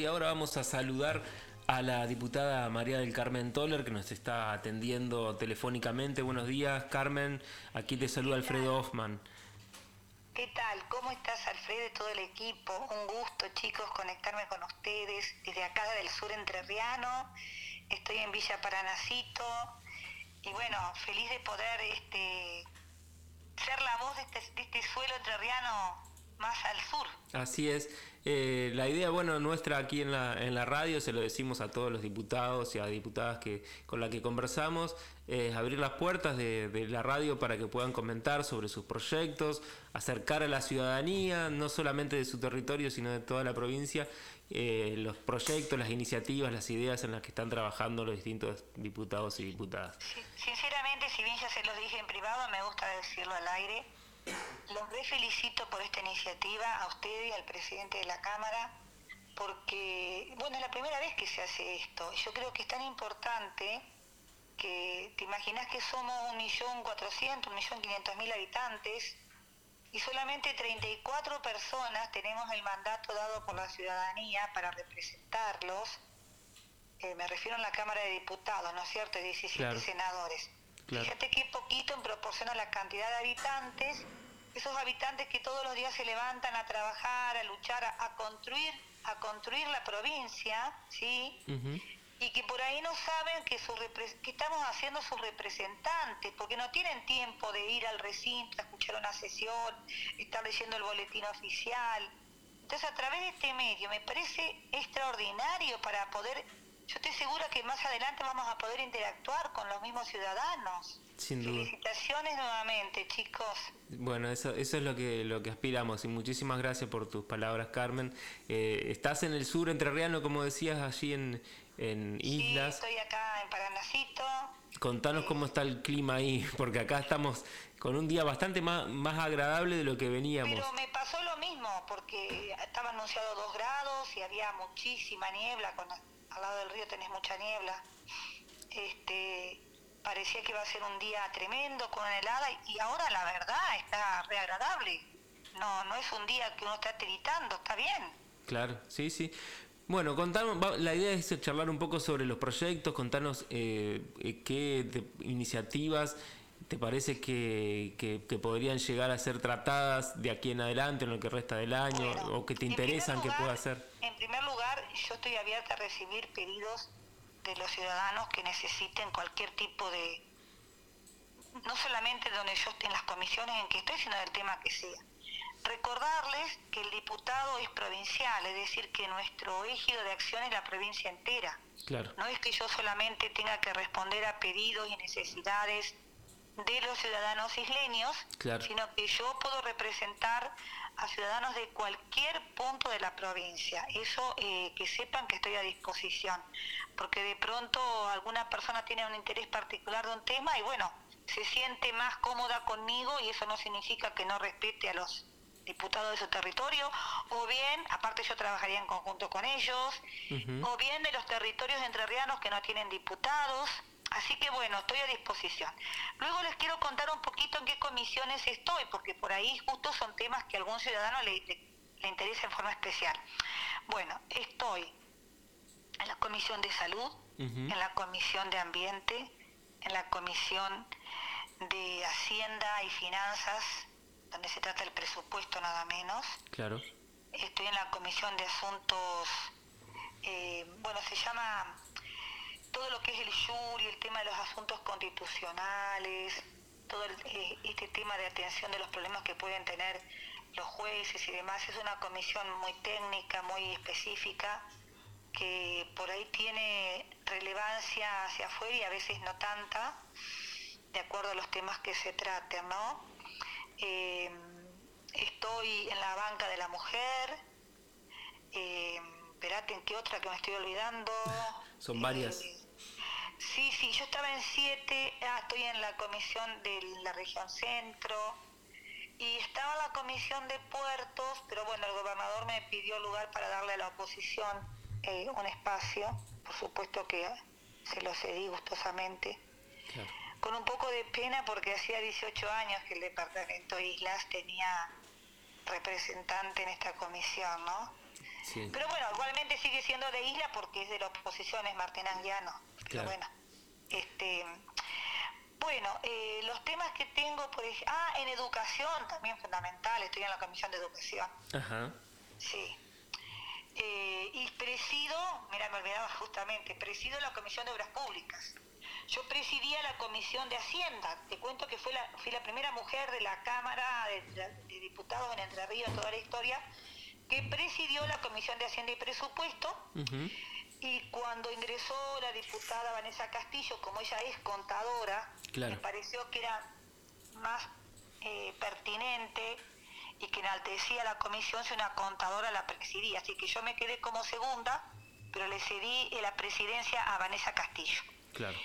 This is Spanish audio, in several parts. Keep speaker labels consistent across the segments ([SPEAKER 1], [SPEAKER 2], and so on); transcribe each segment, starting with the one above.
[SPEAKER 1] y ahora vamos a saludar a la diputada María del Carmen Toller que nos está atendiendo telefónicamente. Buenos días, Carmen. Aquí te saluda Alfredo Hoffman.
[SPEAKER 2] ¿Qué tal? ¿Cómo estás, Alfredo y todo el equipo? Un gusto, chicos, conectarme con ustedes desde acá del sur entrerriano. Estoy en Villa Paranacito y bueno, feliz de poder este, ser la voz de este, de este suelo entrerriano más al sur.
[SPEAKER 1] Así es. Eh, la idea, bueno, nuestra aquí en la, en la radio, se lo decimos a todos los diputados y a diputadas que, con las que conversamos, es abrir las puertas de, la radio para que puedan comentar sobre sus proyectos, acercar a la ciudadanía, no solamente de su territorio, sino de toda la provincia, eh, los proyectos, las iniciativas, las ideas en las que están trabajando los distintos diputados y diputadas.
[SPEAKER 2] Sinceramente, si bien ya se los dije en privado, me gusta decirlo al aire los re felicito por esta iniciativa, a usted y al presidente de la Cámara, porque, bueno, es la primera vez que se hace esto. Yo creo que es tan importante que te imaginas que somos un millón cuatrocientos, un millón quinientos mil habitantes y solamente 34 personas tenemos el mandato dado por la ciudadanía para representarlos. Eh, me refiero a la Cámara de Diputados, ¿no es cierto? 17 senadores. Fíjate qué poquito en proporción a la cantidad de habitantes, esos habitantes que todos los días se levantan a trabajar, a luchar, a, construir, a construir la provincia, ¿sí? Y que por ahí no saben que, su que estamos haciendo sus representantes, porque no tienen tiempo de ir al recinto, a escuchar una sesión, estar leyendo el boletín oficial. Entonces, a través de este medio me parece extraordinario para poder yo estoy segura que más adelante vamos a poder interactuar con los mismos ciudadanos.
[SPEAKER 1] Sin duda.
[SPEAKER 2] Felicitaciones nuevamente, chicos.
[SPEAKER 1] Bueno, eso, eso es lo que, lo que aspiramos y muchísimas gracias por tus palabras, Carmen. Eh, estás en el sur entrerriano, como decías, allí en, en Islas.
[SPEAKER 2] Sí, estoy acá en Paranacito.
[SPEAKER 1] Contanos cómo está el clima ahí, porque acá estamos con un día bastante más, más agradable de lo que veníamos.
[SPEAKER 2] Pero me pasó lo mismo, porque estaba anunciado dos grados y había muchísima niebla con al lado del río tenés mucha niebla. Este, parecía que iba a ser un día tremendo con helada y ahora la verdad está re agradable. No, no es un día que uno está tiritando, está bien.
[SPEAKER 1] Claro, sí, sí. Bueno, contanos, la idea es charlar un poco sobre los proyectos, contanos eh, eh, qué iniciativas te parece que, que, podrían llegar a ser tratadas de aquí en adelante, en lo que resta del año, o que te interesan que pueda ser?
[SPEAKER 2] En primer lugar, yo estoy abierta a recibir pedidos de los ciudadanos que necesiten cualquier tipo de, no solamente donde yo esté en las comisiones en que estoy, sino del tema que sea. Recordarles que el diputado es provincial, es decir, que nuestro ejido de acción es la provincia entera.
[SPEAKER 1] Claro.
[SPEAKER 2] No es que yo solamente tenga que responder a pedidos y necesidades de los ciudadanos isleños, sino que yo puedo representar a ciudadanos de cualquier punto de la provincia. Eso eh, que sepan que estoy a disposición, porque de pronto alguna persona tiene un interés particular de un tema y bueno, se siente más cómoda conmigo y eso no significa que no respete a los diputados de su territorio, o bien, aparte yo trabajaría en conjunto con ellos, o bien de los territorios entrerrianos que no tienen diputados, Así que bueno, estoy a disposición. Luego les quiero contar un poquito en qué comisiones estoy, porque por ahí justo son temas que a algún ciudadano le, le, interesa en forma especial. Bueno, estoy en la Comisión de Salud, en la Comisión de Ambiente, en la Comisión de Hacienda y Finanzas, donde se trata el presupuesto nada menos.
[SPEAKER 1] Claro.
[SPEAKER 2] Estoy en la Comisión de Asuntos, eh, bueno, se llama todo lo que es el jury, el tema de los asuntos constitucionales, todo eh, este tema de atención de los problemas que pueden tener los jueces y demás, es una comisión muy técnica, muy específica, que por ahí tiene relevancia hacia afuera y a veces no tanta, de acuerdo a los temas que se traten, ¿no? Eh, estoy en la banca de la mujer, eh, espérate, ¿en qué otra que me estoy olvidando?
[SPEAKER 1] Son varias.
[SPEAKER 2] Sí, sí, yo estaba en siete, ah, estoy en la comisión de la región centro y estaba la comisión de puertos, pero bueno, el gobernador me pidió lugar para darle a la oposición eh, un espacio, por supuesto que se lo cedí gustosamente, con un poco de pena porque hacía 18 años que el departamento Islas tenía representante en esta comisión, ¿no? Pero bueno, igualmente sigue siendo de isla porque es de la oposición, es Martín Anguiano. Pero bueno, este, bueno, eh, los temas que tengo, por ejemplo, ah, en educación también fundamental, estoy en la comisión de educación. Ajá. Sí. Eh, y presido, mira, me olvidaba justamente, presido la comisión de obras públicas. Yo presidía la comisión de Hacienda. Te cuento que fui la, fui la primera mujer de la Cámara de, Diputados en Entre Ríos, toda la historia, que presidió la comisión de Hacienda y Presupuesto. Y cuando ingresó la diputada Vanessa Castillo, como ella es contadora, me pareció que era más eh, pertinente y que enaltecía la comisión si una contadora la presidía. Así que yo me quedé como segunda, pero le cedí la presidencia a Vanessa Castillo. Claro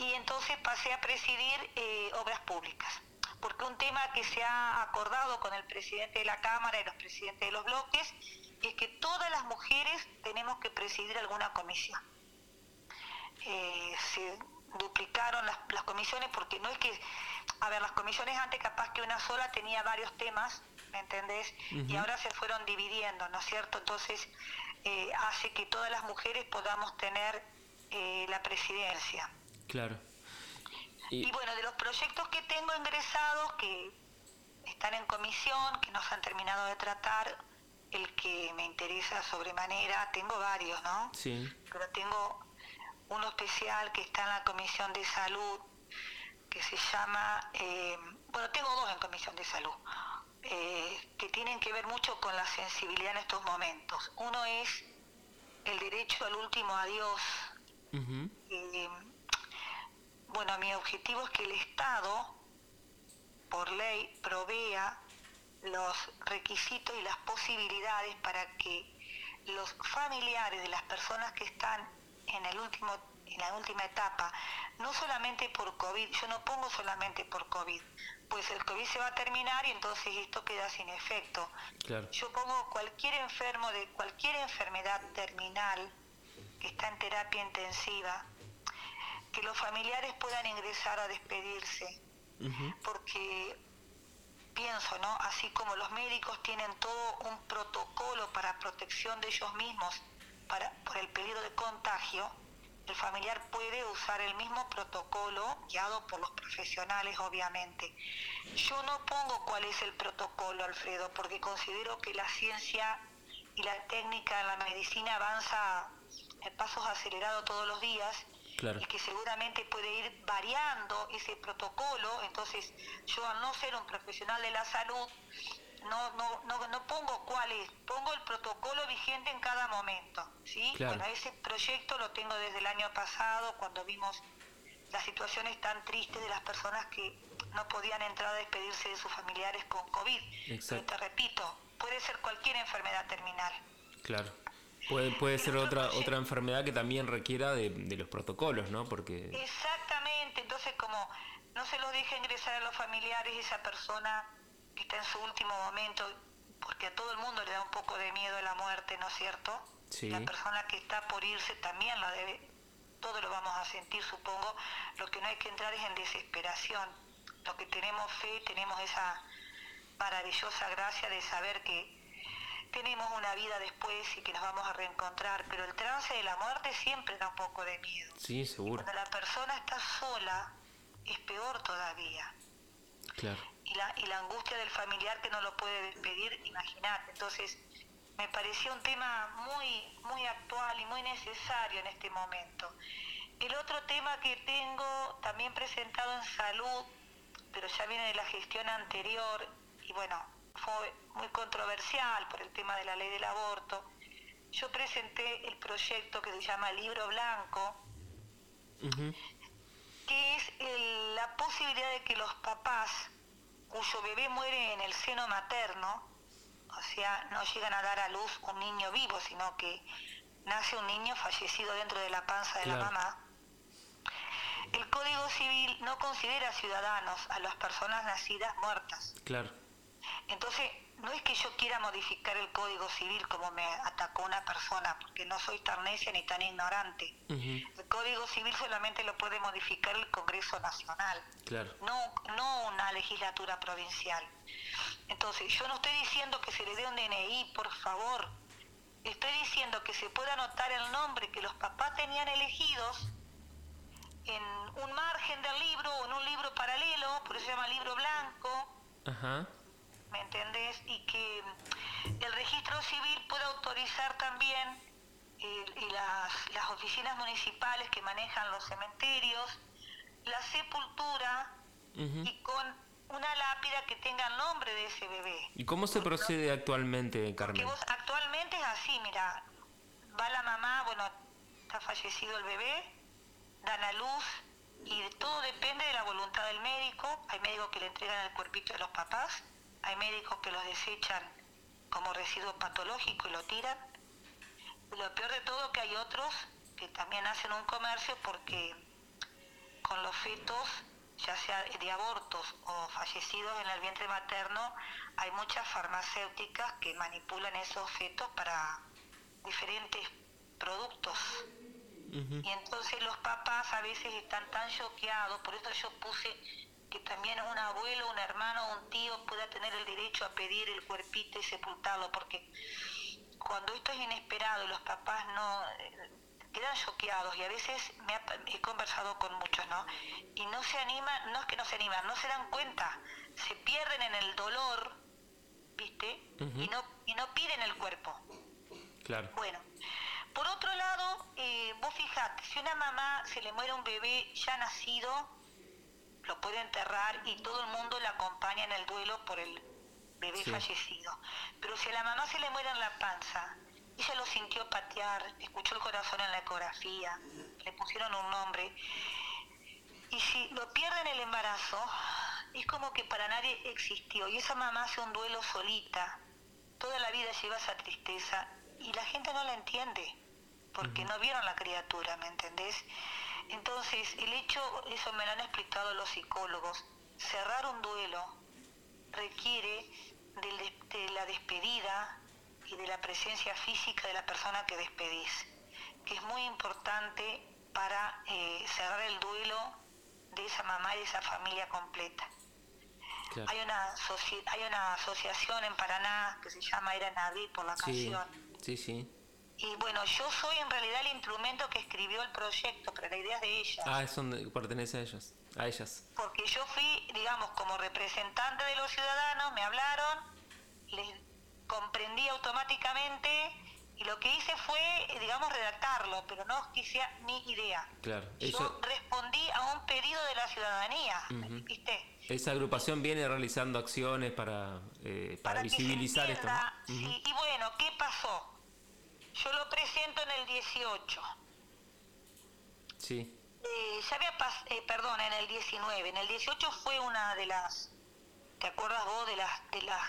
[SPEAKER 2] y entonces pasé a presidir eh, obras públicas. Porque un tema que se ha acordado con el presidente de la Cámara y los presidentes de los bloques es que todas las mujeres tenemos que presidir alguna comisión. Eh, se duplicaron las, comisiones porque no es que, a ver, las comisiones antes capaz que una sola tenía varios temas, ¿me entendés? Y ahora se fueron dividiendo, ¿no es cierto? Entonces eh, hace que todas las mujeres podamos tener la presidencia. Claro. Y... bueno, de los proyectos que tengo ingresados, que están en comisión, que no se han terminado de tratar, el que me interesa sobremanera, tengo varios, ¿no? Sí. Pero tengo uno especial que está en la Comisión de Salud, que se llama, eh, bueno, tengo dos en Comisión de Salud, eh, que tienen que ver mucho con la sensibilidad en estos momentos. Uno es el derecho al último adiós. Bueno, mi objetivo es que el Estado, por ley, provea los requisitos y las posibilidades para que los familiares de las personas que están en el último en la última etapa, no solamente por COVID, yo no pongo solamente por COVID, pues el COVID se va a terminar y entonces esto queda sin efecto. Yo pongo cualquier enfermo de cualquier enfermedad terminal que está en terapia intensiva, que los familiares puedan ingresar a despedirse, porque pienso, ¿no? Así como los médicos tienen todo un protocolo para protección de ellos mismos para, por el peligro de contagio, el familiar puede usar el mismo protocolo guiado por los profesionales, obviamente. Yo no pongo cuál es el protocolo, Alfredo, porque considero que la ciencia y la técnica en la medicina avanza a pasos acelerados todos los días y que seguramente puede ir variando ese protocolo. Entonces, yo al no ser un profesional de la salud, no, no, no, no pongo cuál es, pongo el protocolo vigente en cada momento. ¿sí? Bueno, ese proyecto lo tengo desde el año pasado, cuando vimos las situaciones tan tristes de las personas que no podían entrar a despedirse de sus familiares con COVID. Pero te repito, puede ser cualquier enfermedad terminal.
[SPEAKER 1] Claro. Puede, puede ser otra otra enfermedad que también requiera de, los protocolos, ¿no? Porque...
[SPEAKER 2] Exactamente, entonces como no se lo deja ingresar a los familiares esa persona que está en su último momento, porque a todo el mundo le da un poco de miedo a la muerte, ¿no es cierto? Sí. La persona que está por irse también lo debe, todo lo vamos a sentir, supongo. Lo que no hay que entrar es en desesperación. Lo que tenemos fe, tenemos esa maravillosa gracia de saber que tenemos una vida después y que nos vamos a reencontrar, pero el trance de la muerte siempre da un poco de miedo.
[SPEAKER 1] Sí, seguro.
[SPEAKER 2] cuando la persona está sola, es peor todavía. Claro. Y la, y la angustia del familiar que no lo puede despedir, imagínate. Entonces, me pareció un tema muy, muy actual y muy necesario en este momento. El otro tema que tengo, también presentado en salud, pero ya viene de la gestión anterior, y bueno, fue muy controversial por el tema de la ley del aborto, yo presenté el proyecto que se llama Libro Blanco, que es la posibilidad de que los papás cuyo bebé muere en el seno materno, o sea, no llegan a dar a luz un niño vivo, sino que nace un niño fallecido dentro de la panza de la mamá, el Código Civil no considera ciudadanos a las personas nacidas muertas. Claro. Entonces, no es que yo quiera modificar el Código Civil como me atacó una persona, porque no soy tan necia ni tan ignorante. El Código Civil solamente lo puede modificar el Congreso Nacional, no, no una legislatura provincial. Entonces, yo no estoy diciendo que se le dé un DNI, por favor, estoy diciendo que se pueda anotar el nombre que los papás tenían elegidos en un margen del libro o en un libro paralelo, por eso se llama libro blanco.
[SPEAKER 1] Ajá.
[SPEAKER 2] ¿Me entendés? Y que el registro civil pueda autorizar también eh, y las, las oficinas municipales que manejan los cementerios, la sepultura y con una lápida que tenga el nombre de ese bebé.
[SPEAKER 1] ¿Y cómo se procede actualmente, Carmen?
[SPEAKER 2] Vos actualmente es así, mira, va la mamá, bueno, está fallecido el bebé, dan a luz y todo depende de la voluntad del médico. Hay médicos que le entregan el cuerpito a los papás, hay médicos que los desechan como residuo patológico y lo tiran. Lo peor de todo que hay otros que también hacen un comercio porque con los fetos, ya sea de abortos o fallecidos en el vientre materno, hay muchas farmacéuticas que manipulan esos fetos para diferentes productos. Y entonces los papás a veces están tan choqueados, por eso yo puse que también un abuelo, un hermano, un tío pueda tener el derecho a pedir el cuerpito y sepultarlo, porque cuando esto es inesperado y los papás no eh, quedan choqueados y a veces me he conversado con muchos, ¿no? Y no se animan, no es que no se animan, no se dan cuenta, se pierden en el dolor, ¿viste? y, no, y no piden el cuerpo.
[SPEAKER 1] Claro.
[SPEAKER 2] Bueno, por otro lado, eh, vos fijate, si una mamá se le muere un bebé ya nacido, lo puede enterrar y todo el mundo la acompaña en el duelo por el bebé fallecido. Pero si a la mamá se le muere en la panza, ella lo sintió patear, escuchó el corazón en la ecografía, le pusieron un nombre. Y si lo pierde en el embarazo, es como que para nadie existió. Y esa mamá hace un duelo solita. Toda la vida lleva esa tristeza y la gente no la entiende, porque no vieron la criatura, ¿me entendés? Entonces, el hecho, eso me lo han explicado los psicólogos, cerrar un duelo requiere de, la despedida y de la presencia física de la persona que despedís, que es muy importante para eh, cerrar el duelo de esa mamá y de esa familia completa. Hay, una hay una asociación en Paraná que se llama Era Naví por la canción.
[SPEAKER 1] Sí, sí.
[SPEAKER 2] Y bueno, yo soy en realidad el instrumento que escribió el proyecto, pero la idea es de ellas.
[SPEAKER 1] Ah, eso pertenece a ellas, a ellas.
[SPEAKER 2] Porque yo fui, digamos, como representante de los ciudadanos, me hablaron, les comprendí automáticamente y lo que hice fue, digamos, redactarlo, pero no quise ni idea.
[SPEAKER 1] Claro.
[SPEAKER 2] Yo respondí a un pedido de la ciudadanía, ¿viste?
[SPEAKER 1] Esa agrupación viene realizando acciones para, eh, para, visibilizar esto.
[SPEAKER 2] y bueno, ¿qué pasó? Yo lo presento en el 18.
[SPEAKER 1] Sí.
[SPEAKER 2] Eh, ya había eh, perdón, en el 19. En el 18 fue una de las, ¿te acuerdas vos de las, de las,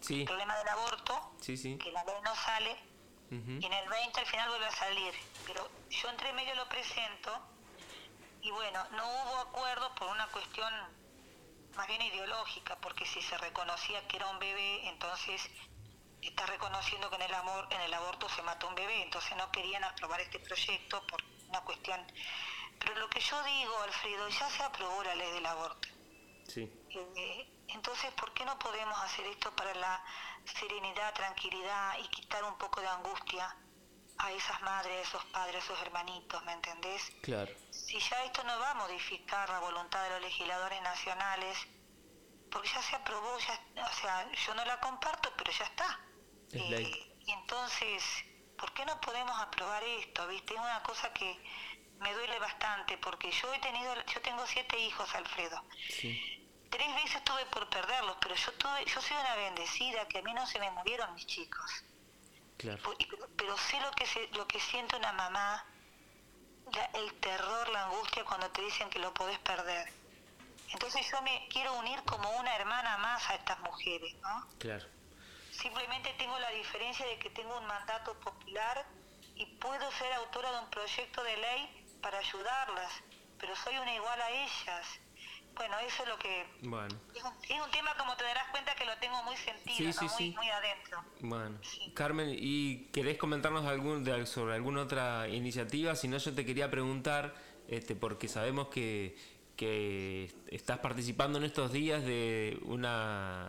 [SPEAKER 1] sí.
[SPEAKER 2] problema del aborto?
[SPEAKER 1] Sí, sí.
[SPEAKER 2] Que la ley no sale. Y en el 20 al final vuelve a salir. Pero yo entre medio lo presento y bueno, no hubo acuerdo por una cuestión más bien ideológica, porque si se reconocía que era un bebé, entonces está reconociendo que en el amor, en el aborto se mató un bebé, entonces no querían aprobar este proyecto por una cuestión. Pero lo que yo digo, Alfredo, ya se aprobó la ley del aborto.
[SPEAKER 1] Sí.
[SPEAKER 2] Eh, entonces, ¿por qué no podemos hacer esto para la serenidad, tranquilidad y quitar un poco de angustia a esas madres, a esos padres, a esos hermanitos, ¿me entendés?
[SPEAKER 1] Claro.
[SPEAKER 2] Si ya esto no va a modificar la voluntad de los legisladores nacionales, porque ya se aprobó, ya, o sea, yo no la comparto, pero ya está. Y entonces, ¿por qué no podemos aprobar esto? ¿Viste? Es una cosa que me duele bastante porque yo he tenido, yo tengo siete hijos, Alfredo. Tres veces tuve por perderlos, pero yo tuve, yo soy una bendecida que a mí no se me murieron mis chicos.
[SPEAKER 1] Claro.
[SPEAKER 2] Pero, sé lo que se, lo que siente una mamá, el terror, la angustia cuando te dicen que lo podés perder. Entonces yo me quiero unir como una hermana más a estas mujeres, ¿no?
[SPEAKER 1] Claro.
[SPEAKER 2] Simplemente tengo la diferencia de que tengo un mandato popular y puedo ser autora de un proyecto de ley para ayudarlas, pero soy una igual a ellas. Bueno, eso es lo que...
[SPEAKER 1] Bueno.
[SPEAKER 2] Es un, tema, como te darás cuenta, que lo tengo muy sentido, muy, adentro.
[SPEAKER 1] Bueno. Carmen, ¿y querés comentarnos algún, sobre alguna otra iniciativa? Si no, yo te quería preguntar, este, porque sabemos que que estás participando en estos días de una,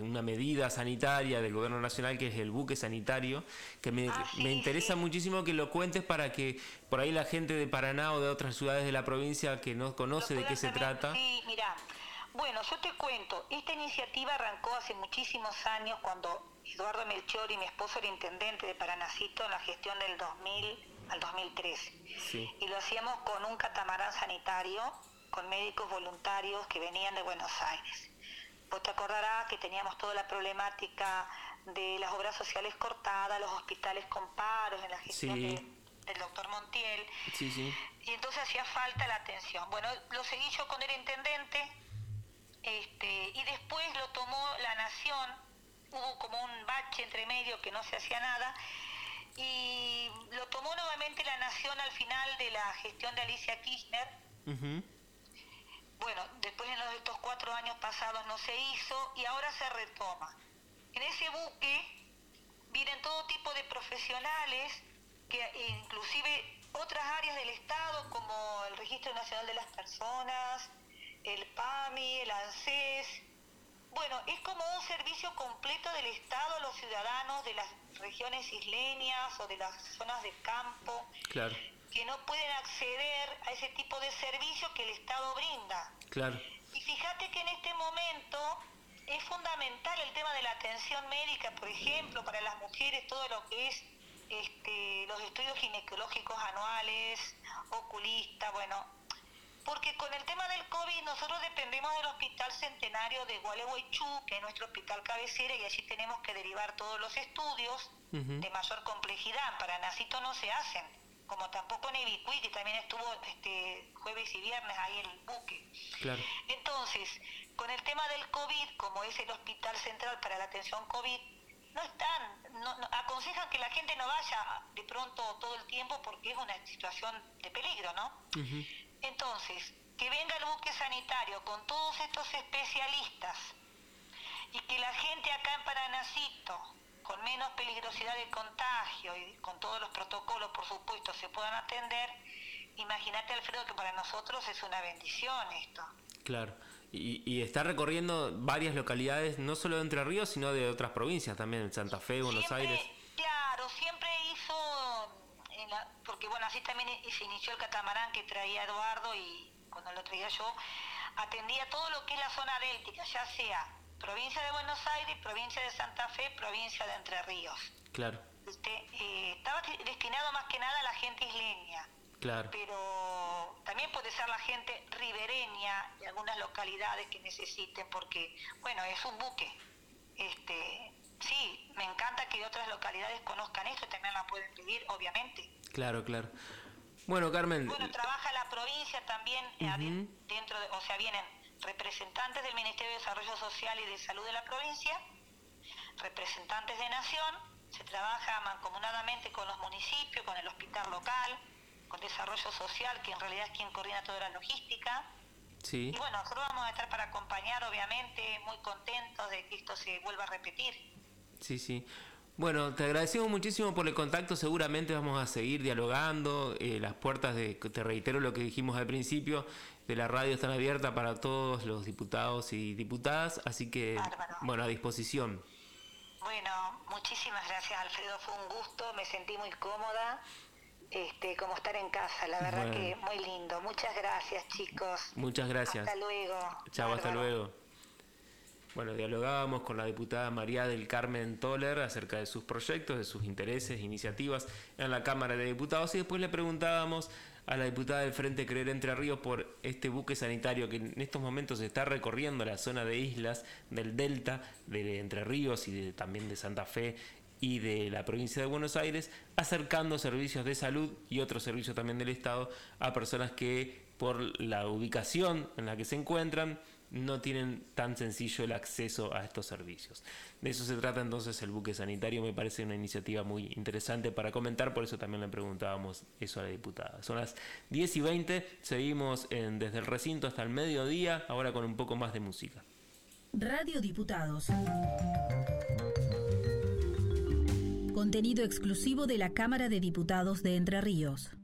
[SPEAKER 1] una medida sanitaria del gobierno nacional que es el buque sanitario, que me, ah, interesa muchísimo que lo cuentes para que por ahí la gente de Paraná o de otras ciudades de la provincia que no conoce de qué se trata.
[SPEAKER 2] Sí, mira, bueno, yo te cuento, esta iniciativa arrancó hace muchísimos años cuando Eduardo Melchor y mi esposo era intendente de Paranacito en la gestión del 2000 al 2013. Y lo hacíamos con un catamarán sanitario, con médicos voluntarios que venían de Buenos Aires. Vos te acordarás que teníamos toda la problemática de las obras sociales cortadas, los hospitales con paros en la gestión del doctor Montiel. Y entonces hacía falta la atención. Bueno, lo seguí yo con el intendente este, y después lo tomó la Nación. Hubo como un bache entre medio que no se hacía nada y lo tomó nuevamente la Nación al final de la gestión de Alicia Kirchner. Bueno, después en estos cuatro años pasados no se hizo y ahora se retoma. En ese buque vienen todo tipo de profesionales, que inclusive otras áreas del Estado como el Registro Nacional de las Personas, el PAMI, el ANSES, bueno, es como un servicio completo del Estado a los ciudadanos de las regiones isleñas o de las zonas de campo que no pueden acceder a ese tipo de servicio que el Estado brinda.
[SPEAKER 1] Claro.
[SPEAKER 2] Y fíjate que en este momento es fundamental el tema de la atención médica, por ejemplo, para las mujeres, todo lo que es este, los estudios ginecológicos anuales, oculista, bueno, porque con el tema del COVID nosotros dependemos del Hospital Centenario de Gualeguaychú, que es nuestro hospital cabecera, y allí tenemos que derivar todos los estudios de mayor complejidad. Para Nacito no se hacen, como tampoco en Ibicuí, que también estuvo este jueves y viernes ahí en el buque.
[SPEAKER 1] Claro.
[SPEAKER 2] Entonces, con el tema del COVID, como es el Hospital Central para la Atención COVID, no están, no, aconsejan que la gente no vaya de pronto todo el tiempo porque es una situación de peligro, ¿no? Entonces, que venga el buque sanitario con todos estos especialistas y que la gente acá en Paranacito, con menos peligrosidad de contagio y con todos los protocolos, por supuesto, se puedan atender, imagínate, Alfredo, que para nosotros es una bendición esto.
[SPEAKER 1] Claro. Y, está recorriendo varias localidades, no solo de Entre Ríos, sino de otras provincias también, Santa Fe, Buenos Aires.
[SPEAKER 2] Claro, siempre hizo porque bueno, así también se inició el catamarán que traía Eduardo y cuando lo traía yo, atendía todo lo que es la zona déltica, ya sea provincia de Buenos Aires, provincia de Santa Fe, provincia de Entre Ríos.
[SPEAKER 1] Claro.
[SPEAKER 2] Este, eh, estaba destinado más que nada a la gente isleña.
[SPEAKER 1] Claro.
[SPEAKER 2] Pero también puede ser la gente ribereña de algunas localidades que necesiten, porque, bueno, es un buque. Este, sí, me encanta que otras localidades conozcan esto, también la pueden pedir, obviamente.
[SPEAKER 1] Claro, claro. Bueno, Carmen.
[SPEAKER 2] Bueno, trabaja la provincia también, eh, dentro de, o sea, vienen representantes del Ministerio de Desarrollo Social y de Salud de la provincia, representantes de Nación, se trabaja mancomunadamente con los municipios, con el hospital local, con Desarrollo Social, que en realidad es quien coordina toda la logística.
[SPEAKER 1] Sí.
[SPEAKER 2] Y bueno, nosotros vamos a estar para acompañar, obviamente, muy contentos de que esto se vuelva a repetir.
[SPEAKER 1] Sí, sí. Bueno, te agradecemos muchísimo por el contacto. Seguramente vamos a seguir dialogando. Eh, las puertas de, te reitero lo que dijimos al principio, de la radio están abiertas para todos los diputados y diputadas. Así que, bueno, a disposición.
[SPEAKER 2] Bueno, muchísimas gracias, Alfredo. Fue un gusto. Me sentí muy cómoda. Este, como estar en casa, la verdad que muy lindo. Muchas gracias, chicos.
[SPEAKER 1] Muchas gracias.
[SPEAKER 2] Hasta luego.
[SPEAKER 1] Chao, hasta luego. Bueno, dialogábamos con la diputada María del Carmen Toller acerca de sus proyectos, de sus intereses, iniciativas en la Cámara de Diputados. Y después le preguntábamos a la diputada del Frente Creer Entre Ríos por este buque sanitario que en estos momentos está recorriendo la zona de islas del Delta, de Entre Ríos y también de Santa Fe y de la provincia de Buenos Aires, acercando servicios de salud y otros servicios también del Estado a personas que por la ubicación en la que se encuentran no tienen tan sencillo el acceso a estos servicios. De eso se trata entonces el buque sanitario, me parece una iniciativa muy interesante para comentar, por eso también le preguntábamos eso a la diputada. Son las 10 y 20, seguimos desde el recinto hasta el mediodía, ahora con un poco más de música.
[SPEAKER 3] Radio Diputados. Contenido exclusivo de la Cámara de Diputados de Entre Ríos.